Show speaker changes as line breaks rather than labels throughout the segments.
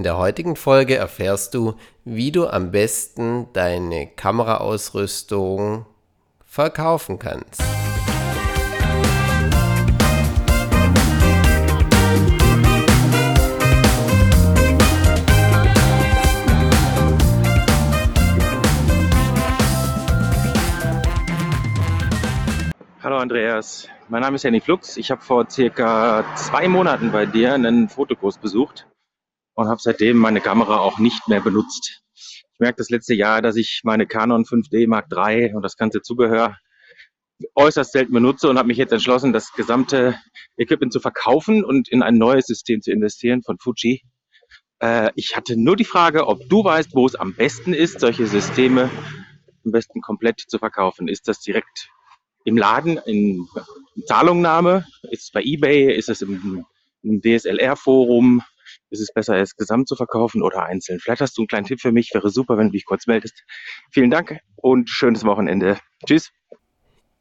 In der heutigen Folge erfährst du, wie du am besten deine Kameraausrüstung verkaufen kannst.
Hallo Andreas, mein Name ist Henny Flux. Ich habe vor circa zwei Monaten bei dir einen Fotokurs besucht und habe seitdem meine Kamera auch nicht mehr benutzt. Ich merke das letzte Jahr, dass ich meine Canon 5D Mark III und das ganze Zubehör äußerst selten benutze und habe mich jetzt entschlossen, das gesamte Equipment zu verkaufen und in ein neues System zu investieren von Fuji. Äh, ich hatte nur die Frage, ob du weißt, wo es am besten ist, solche Systeme am besten komplett zu verkaufen. Ist das direkt im Laden, in Zahlungnahme? Ist es bei eBay? Ist es im, im DSLR-Forum? Ist es besser, es gesamt zu verkaufen oder einzeln? Vielleicht hast du einen kleinen Tipp für mich. Wäre super, wenn du dich kurz meldest. Vielen Dank und schönes Wochenende. Tschüss.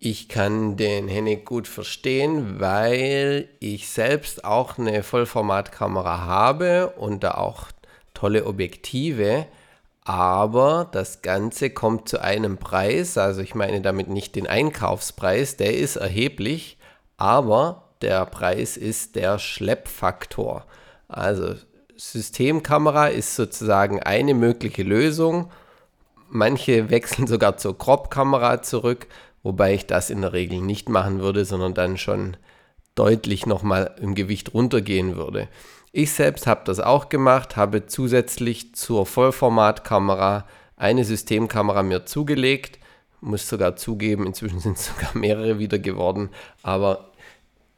Ich kann den Hennig gut verstehen, weil ich selbst auch eine Vollformatkamera habe und da auch tolle Objektive. Aber das Ganze kommt zu einem Preis, also ich meine damit nicht den Einkaufspreis, der ist erheblich, aber der Preis ist der Schleppfaktor. Also Systemkamera ist sozusagen eine mögliche Lösung. Manche wechseln sogar zur Crop-Kamera zurück, wobei ich das in der Regel nicht machen würde, sondern dann schon deutlich nochmal im Gewicht runtergehen würde. Ich selbst habe das auch gemacht, habe zusätzlich zur Vollformatkamera eine Systemkamera mir zugelegt. Muss sogar zugeben, inzwischen sind es sogar mehrere wieder geworden, aber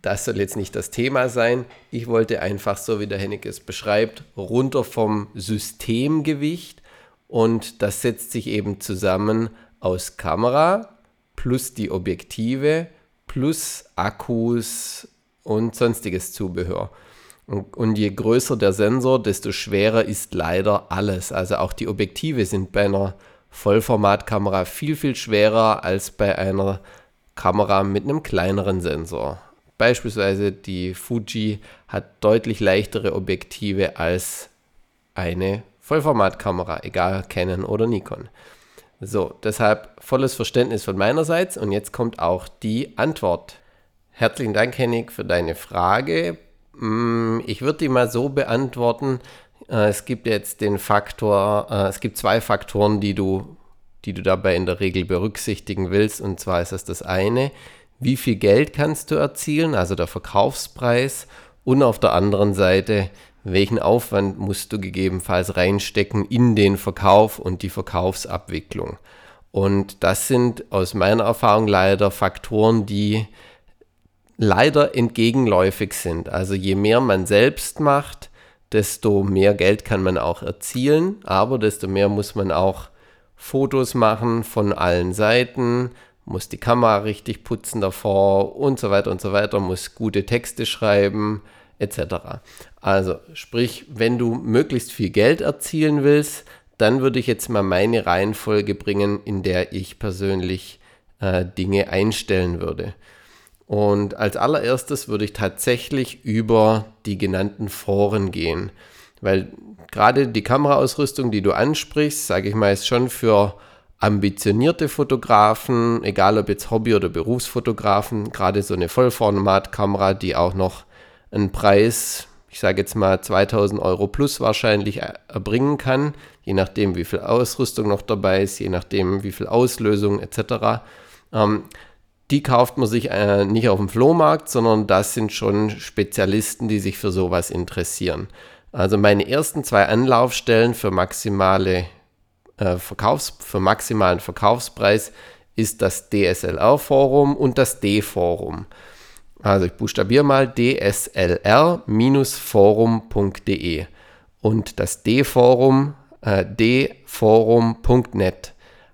das soll jetzt nicht das Thema sein. Ich wollte einfach, so wie der Hennig es beschreibt, runter vom Systemgewicht und das setzt sich eben zusammen aus Kamera plus die Objektive plus Akkus und sonstiges Zubehör. Und, und, je größer der Sensor, desto schwerer ist leider alles. Also auch die Objektive sind bei einer Vollformatkamera viel, viel schwerer als bei einer Kamera mit einem kleineren Sensor. Beispielsweise die Fuji hat deutlich leichtere Objektive als eine Vollformatkamera, egal Canon oder Nikon. So, deshalb volles Verständnis von meinerseits und jetzt kommt auch die Antwort. Herzlichen Dank, Hennig, für deine Frage. Mm, ich würde die mal so beantworten. Äh, es gibt jetzt den Faktor, äh, es gibt zwei Faktoren, die du, die du dabei in der Regel berücksichtigen willst. Und zwar ist das das eine, wie viel Geld kannst du erzielen, also der Verkaufspreis, und auf der anderen Seite, welchen Aufwand musst du gegebenenfalls reinstecken in den Verkauf und die Verkaufsabwicklung. Und das sind aus meiner Erfahrung leider Faktoren, die leider entgegenläufig sind. Also je mehr man selbst macht, desto mehr Geld kann man auch erzielen, aber desto mehr muss man auch Fotos machen von allen Seiten, muss die Kamera richtig putzen davor und so weiter und so weiter, muss gute Texte schreiben etc. Also sprich, wenn du möglichst viel Geld erzielen willst, dann würde ich jetzt mal meine Reihenfolge bringen, in der ich persönlich äh, Dinge einstellen würde. Und als allererstes würde ich tatsächlich über die genannten Foren gehen, weil gerade die Kameraausrüstung, die du ansprichst, sage ich mal, ist schon für ambitionierte Fotografen, egal ob jetzt Hobby- oder Berufsfotografen, gerade so eine Vollformatkamera, die auch noch einen Preis, ich sage jetzt mal 2000 Euro plus wahrscheinlich erbringen kann, je nachdem, wie viel Ausrüstung noch dabei ist, je nachdem, wie viel Auslösung etc. Ähm, die kauft man sich äh, nicht auf dem Flohmarkt, sondern das sind schon Spezialisten, die sich für sowas interessieren. Also meine ersten zwei Anlaufstellen für maximale äh, Verkaufs-, für maximalen Verkaufspreis ist das DSLR-Forum und das D-Forum. Also ich buchstabiere mal dslr-forum.de und das D-Forum äh, dforum.net.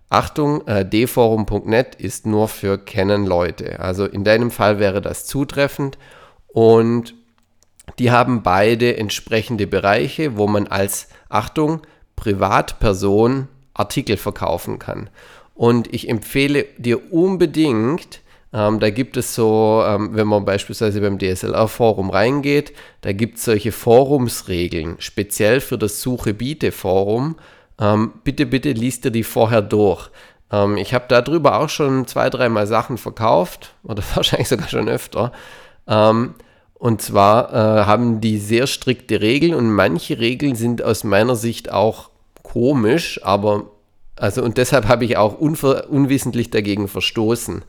Achtung, äh, dforum.net ist nur für Canon-Leute. Also in deinem Fall wäre das zutreffend und die haben beide entsprechende Bereiche, wo man als, Achtung, Privatperson Artikel verkaufen kann. Und ich empfehle dir unbedingt Ähm, da gibt es so, ähm, wenn man beispielsweise beim DSLR-Forum reingeht, da gibt es solche Forumsregeln, speziell für das Suche-Biete-Forum. Ähm, bitte, bitte liest dir die vorher durch. Ähm, ich habe darüber auch schon zwei, dreimal Sachen verkauft oder wahrscheinlich sogar schon öfter. Ähm, und zwar äh, haben die sehr strikte Regeln und manche Regeln sind aus meiner Sicht auch komisch, aber also und deshalb habe ich auch unwissentlich dagegen verstoßen.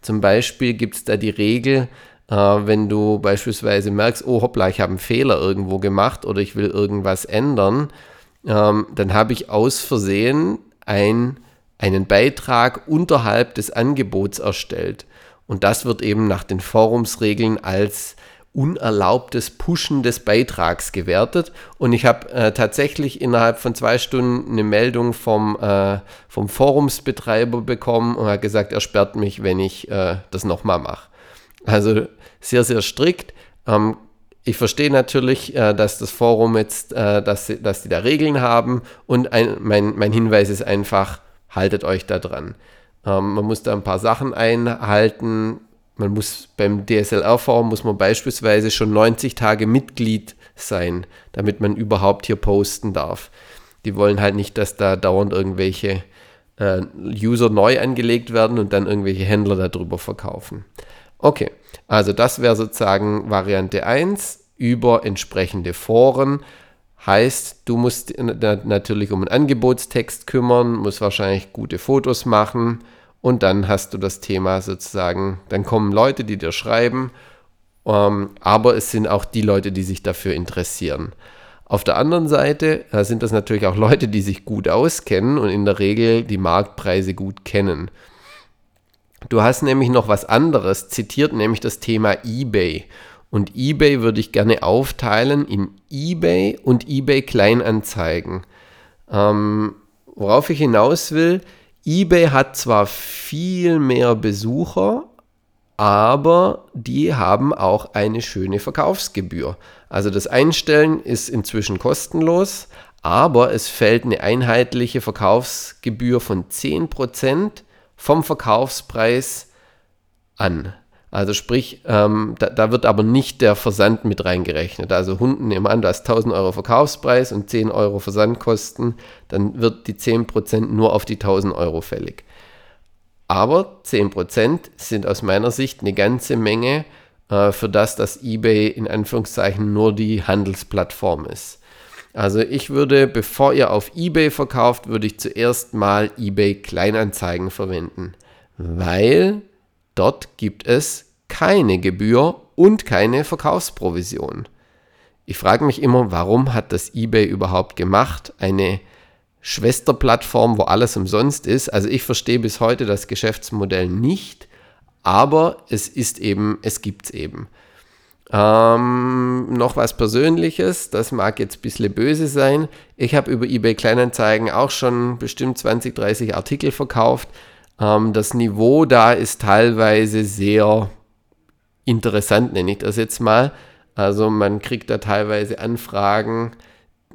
Zum Beispiel gibt es da die Regel, äh, wenn du beispielsweise merkst, oh hoppla, ich habe einen Fehler irgendwo gemacht oder ich will irgendwas ändern, ähm, dann habe ich aus Versehen ein, einen Beitrag unterhalb des Angebots erstellt. Und das wird eben nach den Forumsregeln als unerlaubtes Pushen des Beitrags gewertet. Und ich habe äh, tatsächlich innerhalb von zwei Stunden eine Meldung vom, äh, vom Forumsbetreiber bekommen und hat gesagt, er sperrt mich, wenn ich äh, das nochmal mache. Also sehr, sehr strikt. Ähm, ich verstehe natürlich, äh, dass das Forum jetzt, äh, dass, sie, dass die da Regeln haben und ein, mein, mein Hinweis ist einfach, haltet euch da dran. Ähm, man muss da ein paar Sachen einhalten, man muss beim DSLR-Forum muss man beispielsweise schon 90 Tage Mitglied sein, damit man überhaupt hier posten darf. Die wollen halt nicht, dass da dauernd irgendwelche äh, User neu angelegt werden und dann irgendwelche Händler darüber verkaufen. Okay, also das wäre sozusagen Variante 1 über entsprechende Foren. Heißt, du musst natürlich um einen Angebotstext kümmern, musst wahrscheinlich gute Fotos machen, und dann hast du das Thema sozusagen, dann kommen Leute, die dir schreiben, ähm, aber es sind auch die Leute, die sich dafür interessieren. Auf der anderen Seite äh, sind das natürlich auch Leute, die sich gut auskennen und in der Regel die Marktpreise gut kennen. Du hast nämlich noch was anderes zitiert, nämlich das Thema eBay. Und eBay würde ich gerne aufteilen in eBay und eBay Kleinanzeigen. Ähm, worauf ich hinaus will, eBay hat zwar viel mehr Besucher, aber die haben auch eine schöne Verkaufsgebühr. Also das Einstellen ist inzwischen kostenlos, aber es fällt eine einheitliche Verkaufsgebühr von 10% vom Verkaufspreis an. Also sprich, ähm, da, da, wird aber nicht der Versand mit reingerechnet. Also Hunden nehmen an, du hast 1000 Euro Verkaufspreis und 10 Euro Versandkosten, dann wird die 10% nur auf die 1000 Euro fällig. Aber 10% sind aus meiner Sicht eine ganze Menge äh, für das, dass eBay in Anführungszeichen nur die Handelsplattform ist. Also ich würde, bevor ihr auf eBay verkauft, würde ich zuerst mal eBay Kleinanzeigen verwenden, weil Dort gibt es keine Gebühr und keine Verkaufsprovision. Ich frage mich immer, warum hat das eBay überhaupt gemacht? Eine Schwesterplattform, wo alles umsonst ist. Also ich verstehe bis heute das Geschäftsmodell nicht, aber es ist eben, es gibt es eben. Ähm, noch was Persönliches, das mag jetzt ein bisschen böse sein. Ich habe über eBay Kleinanzeigen auch schon bestimmt 20, 30 Artikel verkauft. Ähm, das Niveau da ist teilweise sehr interessant, nenne ich das jetzt mal. Also man kriegt da teilweise Anfragen,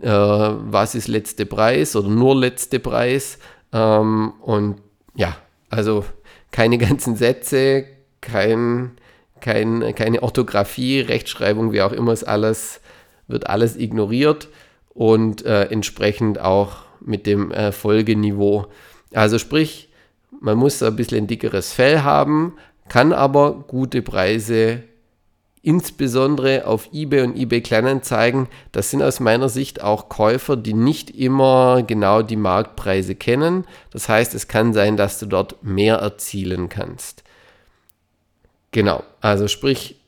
äh, was ist letzte Preis oder nur letzte Preis. Ähm, und ja, also keine ganzen Sätze, kein, kein, keine Orthographie, Rechtschreibung, wie auch immer ist alles, wird alles ignoriert und äh, entsprechend auch mit dem äh, Folgeniveau. Also sprich, man muss ein bisschen ein dickeres Fell haben, kann aber gute Preise insbesondere auf eBay und eBay Kleinanzeigen, das sind aus meiner Sicht auch Käufer, die nicht immer genau die Marktpreise kennen. Das heißt, es kann sein, dass du dort mehr erzielen kannst. Genau, also sprich,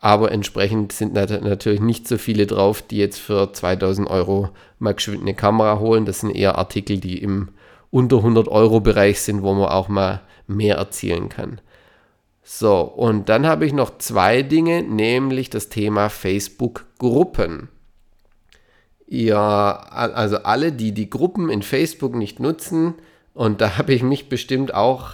aber entsprechend sind natürlich nicht so viele drauf, die jetzt für 2000 Euro mal geschwind eine Kamera holen. Das sind eher Artikel, die im unter 100 Euro Bereich sind, wo man auch mal mehr erzielen kann. So, und dann habe ich noch zwei Dinge, nämlich das Thema Facebook-Gruppen. Ja, also alle, die die Gruppen in Facebook nicht nutzen, und da habe ich mich bestimmt auch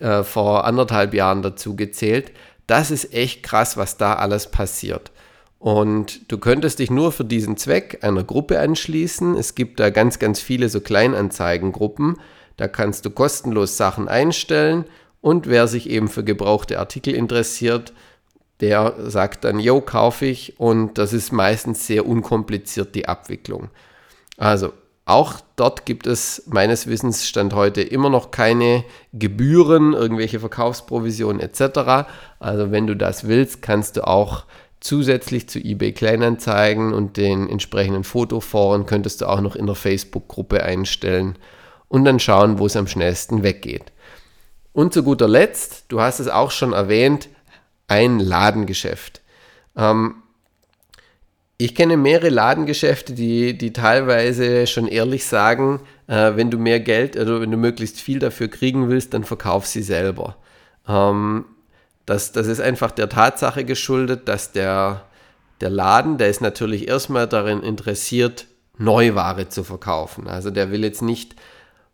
äh, vor anderthalb Jahren dazu gezählt, das ist echt krass, was da alles passiert. Und du könntest dich nur für diesen Zweck einer Gruppe anschließen. Es gibt da ganz, ganz viele so Kleinanzeigengruppen. Da kannst du kostenlos Sachen einstellen Und wer sich eben für gebrauchte Artikel interessiert, der sagt dann, yo, kaufe ich. Und das ist meistens sehr unkompliziert, die Abwicklung. Also auch dort gibt es meines Wissens Stand heute immer noch keine Gebühren, irgendwelche Verkaufsprovisionen etc. Also wenn du das willst, kannst du auch zusätzlich zu eBay Kleinanzeigen und den entsprechenden Fotoforen könntest du auch noch in der Facebook-Gruppe einstellen und dann schauen, wo es am schnellsten weggeht. Und zu guter Letzt, du hast es auch schon erwähnt, ein Ladengeschäft. Ähm, ich kenne mehrere Ladengeschäfte, die, die teilweise schon ehrlich sagen, äh, wenn du mehr Geld oder also wenn du möglichst viel dafür kriegen willst, dann verkauf sie selber. Ähm, das, das ist einfach der Tatsache geschuldet, dass der, der Laden, der ist natürlich erstmal darin interessiert, Neuware zu verkaufen. Also der will jetzt nicht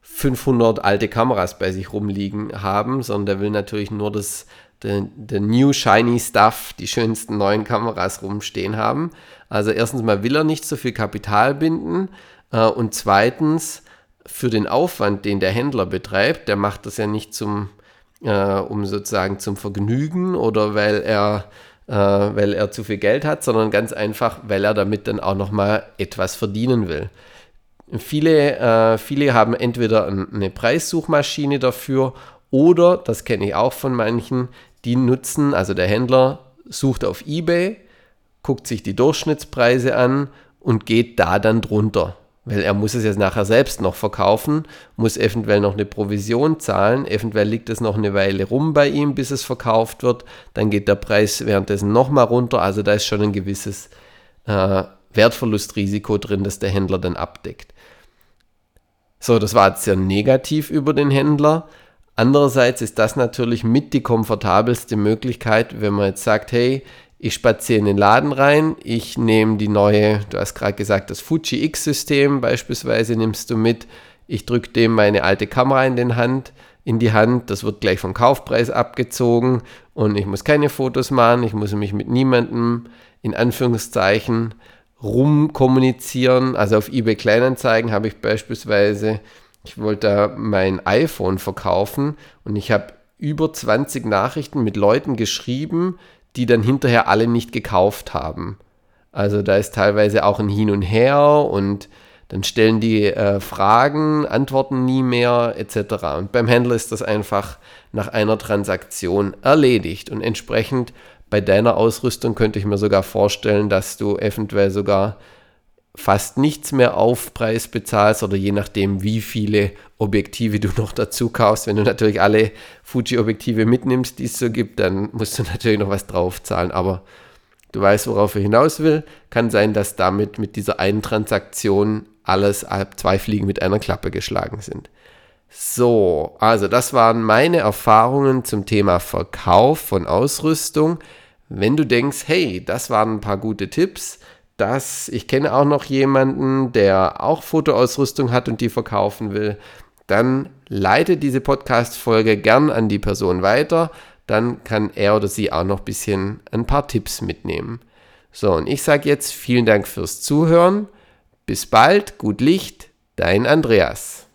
500 alte Kameras bei sich rumliegen haben, sondern der will natürlich nur das the, the new shiny stuff, die schönsten neuen Kameras rumstehen haben. Also erstens mal will er nicht so viel Kapital binden äh, und zweitens für den Aufwand, den der Händler betreibt, der macht das ja nicht zum, äh, um sozusagen zum Vergnügen oder weil er äh, weil er zu viel Geld hat, sondern ganz einfach, weil er damit dann auch nochmal etwas verdienen will. Viele, äh, viele haben entweder eine Preissuchmaschine dafür oder, das kenne ich auch von manchen, die nutzen, also der Händler sucht auf eBay, guckt sich die Durchschnittspreise an und geht da dann drunter. Weil er muss es jetzt nachher selbst noch verkaufen, muss eventuell noch eine Provision zahlen, eventuell liegt es noch eine Weile rum bei ihm, bis es verkauft wird, dann geht der Preis währenddessen nochmal runter, also da ist schon ein gewisses äh, Wertverlustrisiko drin, das der Händler dann abdeckt. So, das war jetzt sehr negativ über den Händler. Andererseits ist das natürlich mit die komfortabelste Möglichkeit, wenn man jetzt sagt, hey, ich spaziere in den Laden rein, ich nehme die neue, du hast gerade gesagt, das Fuji X-System beispielsweise nimmst du mit, ich drücke dem meine alte Kamera in, den Hand, in die Hand, das wird gleich vom Kaufpreis abgezogen und ich muss keine Fotos machen, ich muss mich mit niemandem in Anführungszeichen rumkommunizieren. Also auf eBay Kleinanzeigen habe ich beispielsweise ich wollte mein iPhone verkaufen und ich habe über 20 Nachrichten mit Leuten geschrieben, die dann hinterher alle nicht gekauft haben. Also da ist teilweise auch ein Hin und Her und dann stellen die äh, Fragen, antworten nie mehr etc. Und beim Händler ist das einfach nach einer Transaktion erledigt. Und entsprechend bei deiner Ausrüstung könnte ich mir sogar vorstellen, dass du eventuell sogar fast nichts mehr Aufpreis bezahlst oder je nachdem, wie viele Objektive du noch dazu kaufst. Wenn du natürlich alle Fuji-Objektive mitnimmst, die es so gibt, dann musst du natürlich noch was draufzahlen. Aber du weißt, worauf ich hinaus will. Kann sein, dass damit mit dieser einen Transaktion alles zwei Fliegen mit einer Klappe geschlagen sind. So, also das waren meine Erfahrungen zum Thema Verkauf von Ausrüstung. Wenn du denkst, hey, das waren ein paar gute Tipps, das, ich kenne auch noch jemanden, der auch Fotoausrüstung hat und die verkaufen will, dann leite diese Podcast-Folge gern an die Person weiter. Dann kann er oder sie auch noch ein bisschen ein paar Tipps mitnehmen. So, und ich sage jetzt vielen Dank fürs Zuhören. Bis bald, gut Licht, dein Andreas.